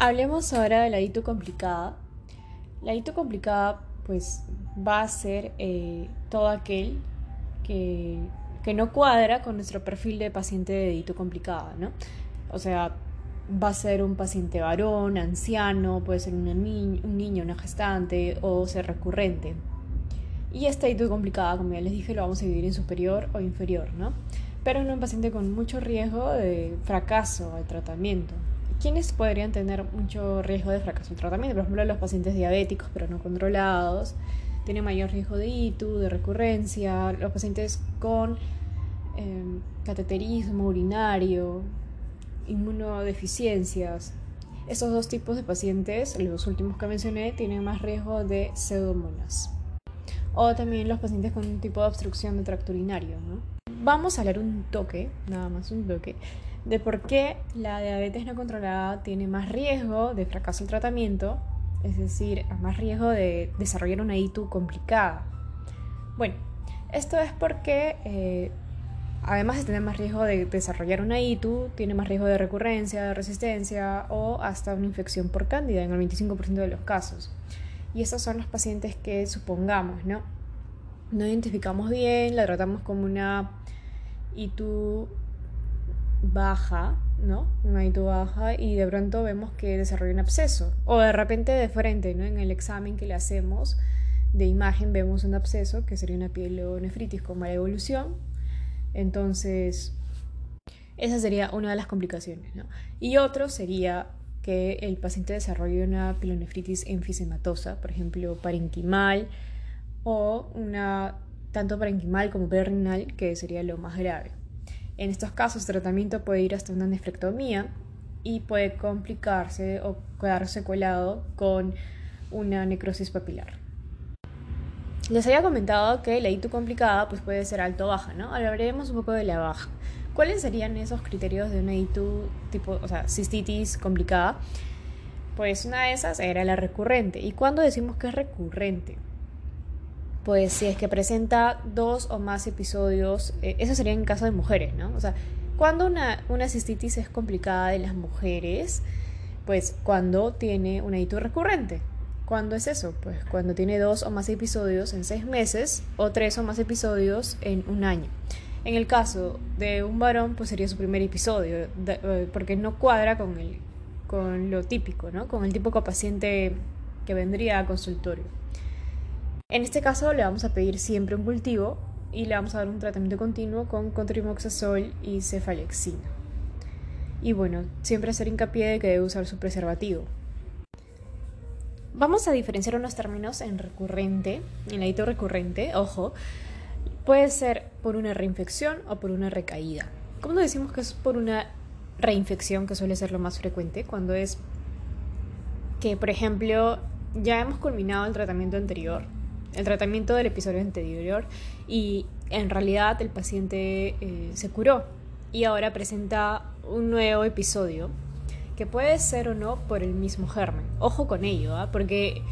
Hablemos ahora de la ITU complicada. La ITU complicada pues va a ser eh, todo aquel que, que, no cuadra con nuestro perfil de paciente de ITU complicada, ¿no? O sea, va a ser un paciente varón, anciano, puede ser un niño, una gestante o ser recurrente. Y esta ITU complicada, como ya les dije, lo vamos a dividir en superior o inferior, ¿no? Pero en un paciente con mucho riesgo de fracaso al tratamiento. ¿Quiénes podrían tener mucho riesgo de fracaso al tratamiento? Por ejemplo, los pacientes diabéticos pero no controlados, tienen mayor riesgo de ITU, de recurrencia, los pacientes con em, cateterismo urinario, inmunodeficiencias. Estos dos tipos de pacientes, los últimos que mencioné, tienen más riesgo de pseudomonas. O también los pacientes con un tipo de obstrucción de tracto urinario. Vamos a hablar un toque, nada más un toque, de por qué la diabetes no controlada tiene más riesgo de fracaso el tratamiento, es decir, más riesgo de desarrollar una ITU complicada. Bueno, esto es porque eh, además de tener más riesgo de desarrollar una ITU, tiene más riesgo de recurrencia, de resistencia o hasta una infección por cándida en el 25% de los casos. Y esos son los pacientes que supongamos, ¿no? No identificamos bien, la tratamos como una ITU baja, ¿no? Una ITU baja y de pronto vemos que desarrolla un absceso. O de repente de frente, ¿no? En el examen que le hacemos de imagen vemos un absceso, que sería una pielonefritis con mala evolución. Entonces, esa sería una de las complicaciones, ¿no? Y otro sería que el paciente desarrolle una pielonefritis enfisematosa, por ejemplo, parenquimal o una tanto parenquimal como perrenal, que sería lo más grave. En estos casos, el tratamiento puede ir hasta una nefrectomía y puede complicarse o quedarse colado con una necrosis papilar. Les había comentado que la ITU complicada pues puede ser alto o baja, ¿no? Hablaremos un poco de la baja. ¿Cuáles serían esos criterios de una ITU tipo, o sea, cistitis complicada? Pues una de esas era la recurrente. ¿Y cuándo decimos que es recurrente? Pues si es que presenta dos o más episodios, eh, eso sería en caso de mujeres, ¿no? O sea, cuando una, una cistitis es complicada de las mujeres, pues cuando tiene una hito recurrente. ¿Cuándo es eso? Pues cuando tiene dos o más episodios en seis meses o tres o más episodios en un año. En el caso de un varón, pues sería su primer episodio, eh, porque no cuadra con, el, con lo típico, ¿no? Con el típico paciente que vendría a consultorio. En este caso le vamos a pedir siempre un cultivo y le vamos a dar un tratamiento continuo con contrimoxazol y cefalexina. Y bueno, siempre hacer hincapié de que debe usar su preservativo. Vamos a diferenciar unos términos en recurrente, en la hito recurrente, ojo, puede ser por una reinfección o por una recaída. ¿Cómo decimos que es por una reinfección, que suele ser lo más frecuente? Cuando es que, por ejemplo, ya hemos culminado el tratamiento anterior el tratamiento del episodio anterior y en realidad el paciente eh, se curó y ahora presenta un nuevo episodio que puede ser o no por el mismo germen. Ojo con ello, ¿ah? porque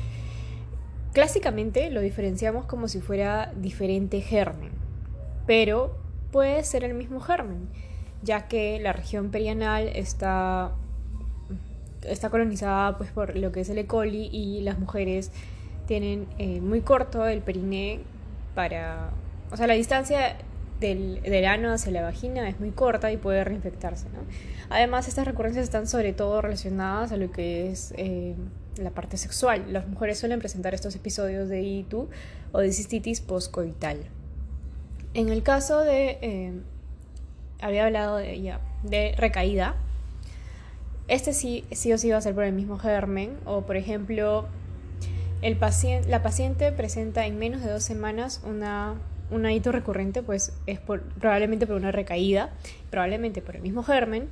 clásicamente lo diferenciamos como si fuera diferente germen, pero puede ser el mismo germen, ya que la región perianal está, está colonizada pues, por lo que es el E. coli y las mujeres tienen eh, muy corto el periné para... O sea, la distancia del, del, ano hacia la vagina es muy corta y puede reinfectarse. ¿no? Además, estas recurrencias están sobre todo relacionadas a lo que es eh, la parte sexual. Las mujeres suelen presentar estos episodios de ITU o de cistitis postcoital. En el caso de... Eh, había hablado de, ya, de recaída. Este sí, sí o sí va a ser por el mismo germen. O por ejemplo, el paciente, la paciente presenta en menos de dos semanas una, un hito recurrente, pues es probablemente por una recaída, probablemente por el mismo germen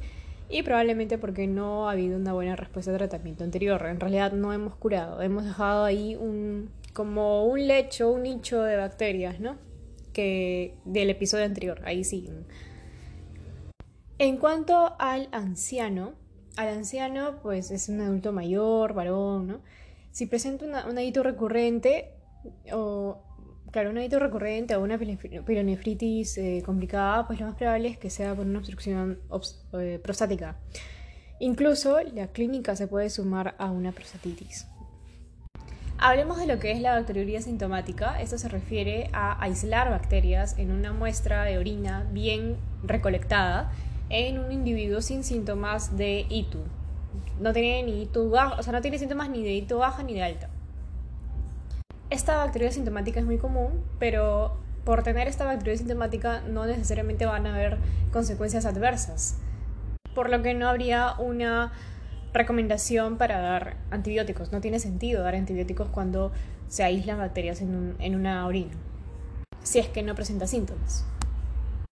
y probablemente porque no ha habido una buena respuesta al tratamiento anterior. En realidad no hemos curado, hemos dejado ahí un, como un lecho, un nicho de bacterias, ¿no? Que del episodio anterior, ahí siguen. En cuanto al anciano, al anciano pues es un adulto mayor, varón, ¿no? Si presenta una, un hito recurrente o claro, un recurrente o una pielonefritis eh, complicada, pues lo más probable es que sea por una obstrucción eh, prostática. Incluso la clínica se puede sumar a una prostatitis. Hablemos de lo que es la bacteriuria sintomática. Esto se refiere a aislar bacterias en una muestra de orina bien recolectada en un individuo sin síntomas de ITU. No tiene ni ITU baja, o sea, no tiene síntomas ni de ITU baja ni de alta. Esta bacteria sintomática es muy común, pero por tener esta bacteria sintomática no necesariamente van a haber consecuencias adversas, por lo que no habría una recomendación para dar antibióticos. No tiene sentido dar antibióticos cuando se aíslan bacterias en, en una orina, si es que no presenta síntomas.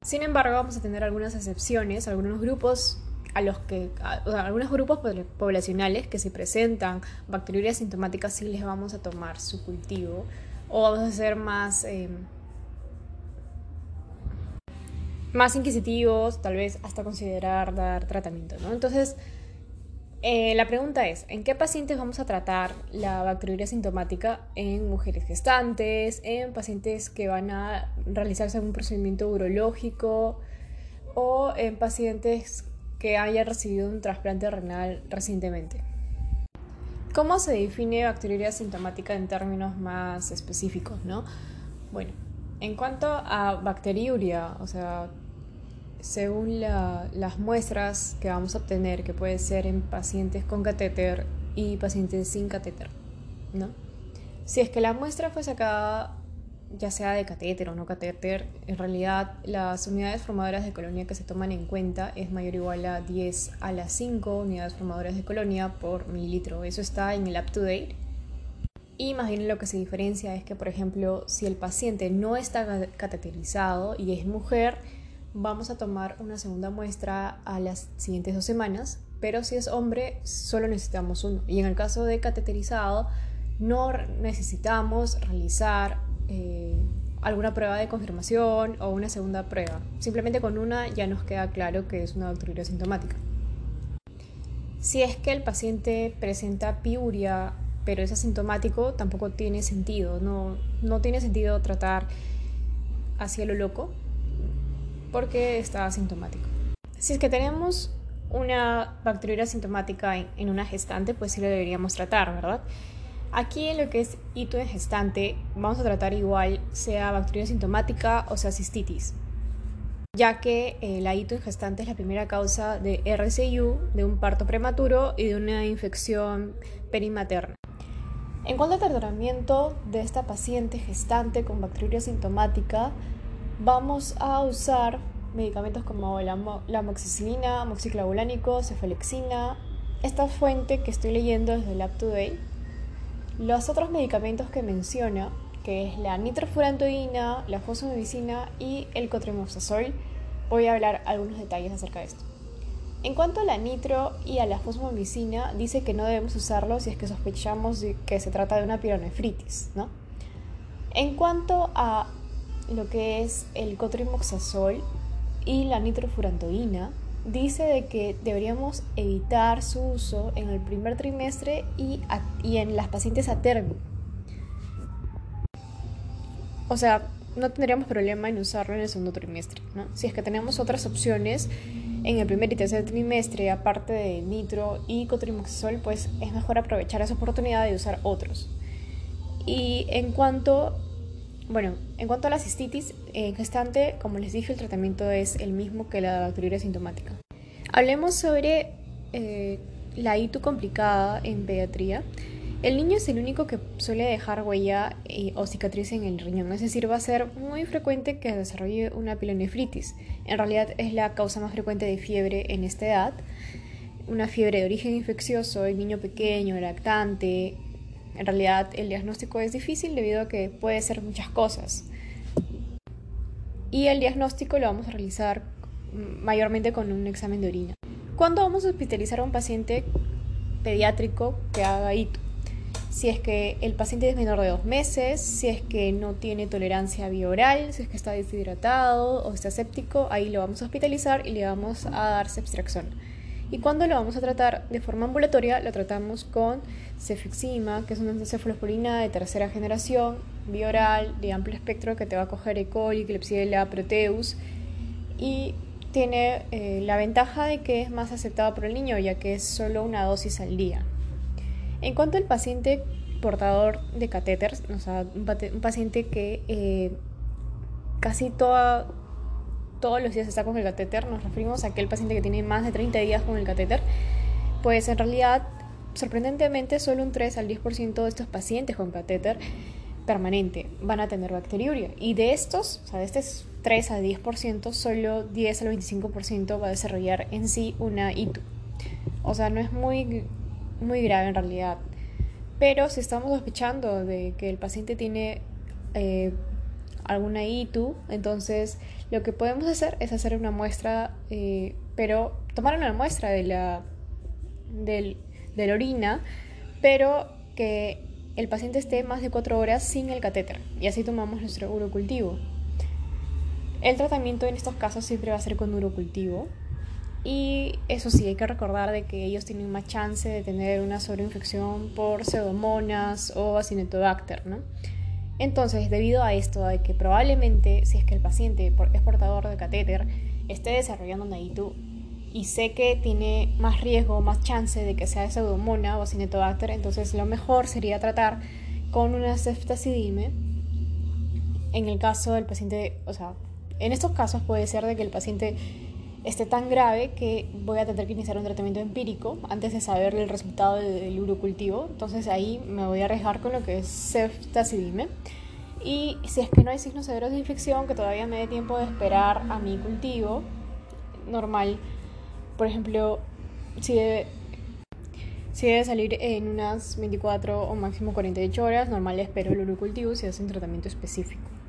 Sin embargo, vamos a tener algunas excepciones, algunos grupos a los que algunos grupos poblacionales que se presentan bacteriurias sintomáticas sí les vamos a tomar su cultivo o vamos a ser más em, más inquisitivos, tal vez hasta considerar dar tratamiento, ¿no? Entonces, eh, la pregunta es, ¿en qué pacientes vamos a tratar la bacteriuria sintomática? En mujeres gestantes, en pacientes que van a realizarse algún procedimiento urológico o en pacientes que hayan recibido un trasplante renal recientemente. ¿Cómo se define bacteriuria sintomática en términos más específicos, no? Bueno, en cuanto a bacteriuria, o sea, según las muestras que vamos a obtener, que puede ser en pacientes con catéter y pacientes sin catéter, ¿no? Si es que la muestra fue sacada ya sea de catéter o no catéter, en realidad las unidades formadoras de colonia que se toman en cuenta es mayor o igual a 10 a las 5 unidades formadoras de colonia por mililitro. Eso está en el up to date. Y más bien lo que se diferencia es que, por ejemplo, si el paciente no está cateterizado y es mujer, vamos a tomar una segunda muestra a las siguientes dos semanas, pero si es hombre, solo necesitamos uno. Y en el caso de cateterizado, no necesitamos realizar eh, alguna prueba de confirmación o una segunda prueba. Simplemente con una ya nos queda claro que es una bacteriuria sintomática. Si es que el paciente presenta piuria pero es asintomático, tampoco tiene sentido. No, no tiene sentido tratar hacia lo loco porque está asintomático. Si es que tenemos una bacteriuria sintomática en, en una gestante, pues sí lo deberíamos tratar, ¿verdad? Aquí en lo que es hito en gestante, vamos a tratar igual sea bacteria sintomática o sea cistitis, ya que eh, la hito en gestante es la primera causa de RCU, de un parto prematuro y de una infección perimaterna. En cuanto al tratamiento de esta paciente gestante con bacteria sintomática, vamos a usar medicamentos como la, la amoxicilina, amoxiclavulánico, cefalexina. Esta fuente que estoy leyendo es del Up to Date los otros medicamentos que menciona, que es la nitrofurantoína, la fosfomicina y el cotrimoxazol, voy a hablar algunos detalles acerca de esto. En cuanto a la nitro y a la fosfomicina, dice que no debemos usarlo si es que sospechamos que se trata de una pironefritis, ¿no? En cuanto a lo que es el cotrimoxazol y la nitrofurantoína, dice de que deberíamos evitar su uso en el primer trimestre y, y en las pacientes a término. O sea, no tendríamos problema en usarlo en el segundo trimestre. ¿no? Si es que tenemos otras opciones en el primer y tercer trimestre, aparte de nitro y cotrimoxazol, pues es mejor aprovechar esa oportunidad de usar otros. Y en cuanto bueno, en cuanto a la cistitis, en gestante, como les dije, el tratamiento es el mismo que la bacteriuria sintomática. Hablemos sobre eh, la ITU complicada en pediatría. El niño es el único que suele dejar huella eh, o cicatriz en el riñón, es decir, va a ser muy frecuente que desarrolle una pilonefritis. En realidad es la causa más frecuente de fiebre en esta edad, una fiebre de origen infeccioso en niño pequeño, lactante, en realidad el diagnóstico es difícil debido a que puede ser muchas cosas. Y el diagnóstico lo vamos a realizar mayormente con un examen de orina. ¿Cuándo vamos a hospitalizar a un paciente pediátrico que haga ITU? Si es que el paciente es menor de dos meses, si es que no tiene tolerancia bioral, si es que está deshidratado o está séptico, ahí lo vamos a hospitalizar y le vamos a dar ceftriaxona. ¿Y cuando lo vamos a tratar de forma ambulatoria? Lo tratamos con cefixima, que es una cefalosporina de tercera generación, bioral, de amplio espectro, que te va a coger E. coli, Klebsiella, Proteus. Y tiene eh, la ventaja de que es más aceptado por el niño, ya que es solo una dosis al día. En cuanto al paciente portador de catéteres, o sea, un, paciente que eh, casi toda, todos los días está con el catéter, nos referimos a aquel paciente que tiene más de 30 días con el catéter, pues en realidad, sorprendentemente, solo un 3 al 10% de estos pacientes con catéter permanente van a tener bacteriuria. Y de estos, o sea, de estos 3 al 10%, solo 10 al 25% va a desarrollar en sí una ITU. O sea, no es muy, muy grave en realidad. Pero si estamos sospechando de que el paciente tiene eh, alguna ITU, entonces lo que podemos hacer es hacer una muestra, eh, pero tomar una muestra de la, del, de la orina, pero que el paciente esté más de 4 horas sin el catéter y así tomamos nuestro urocultivo. El tratamiento en estos casos siempre va a ser con urocultivo y eso sí, hay que recordar de que ellos tienen más chance de tener una sobreinfección por pseudomonas o acinetobacter, ¿no? Entonces, debido a esto, de que probablemente si es que el paciente es portador de catéter, esté desarrollando una ITU y sé que tiene más riesgo, más chance de que sea pseudomona o acinetobacter, entonces lo mejor sería tratar con una ceftacidime. En el caso del paciente, o sea, en estos casos puede ser de que el paciente esté tan grave que voy a tener que iniciar un tratamiento empírico antes de saber el resultado del urocultivo. Entonces ahí me voy a arriesgar con lo que es ceftacidime. Y si es que no hay signos severos de infección, que todavía me dé tiempo de esperar a mi cultivo normal, por ejemplo, si debe, salir en unas 24 o máximo 48 horas, normal espero el urocultivo si hace un tratamiento específico.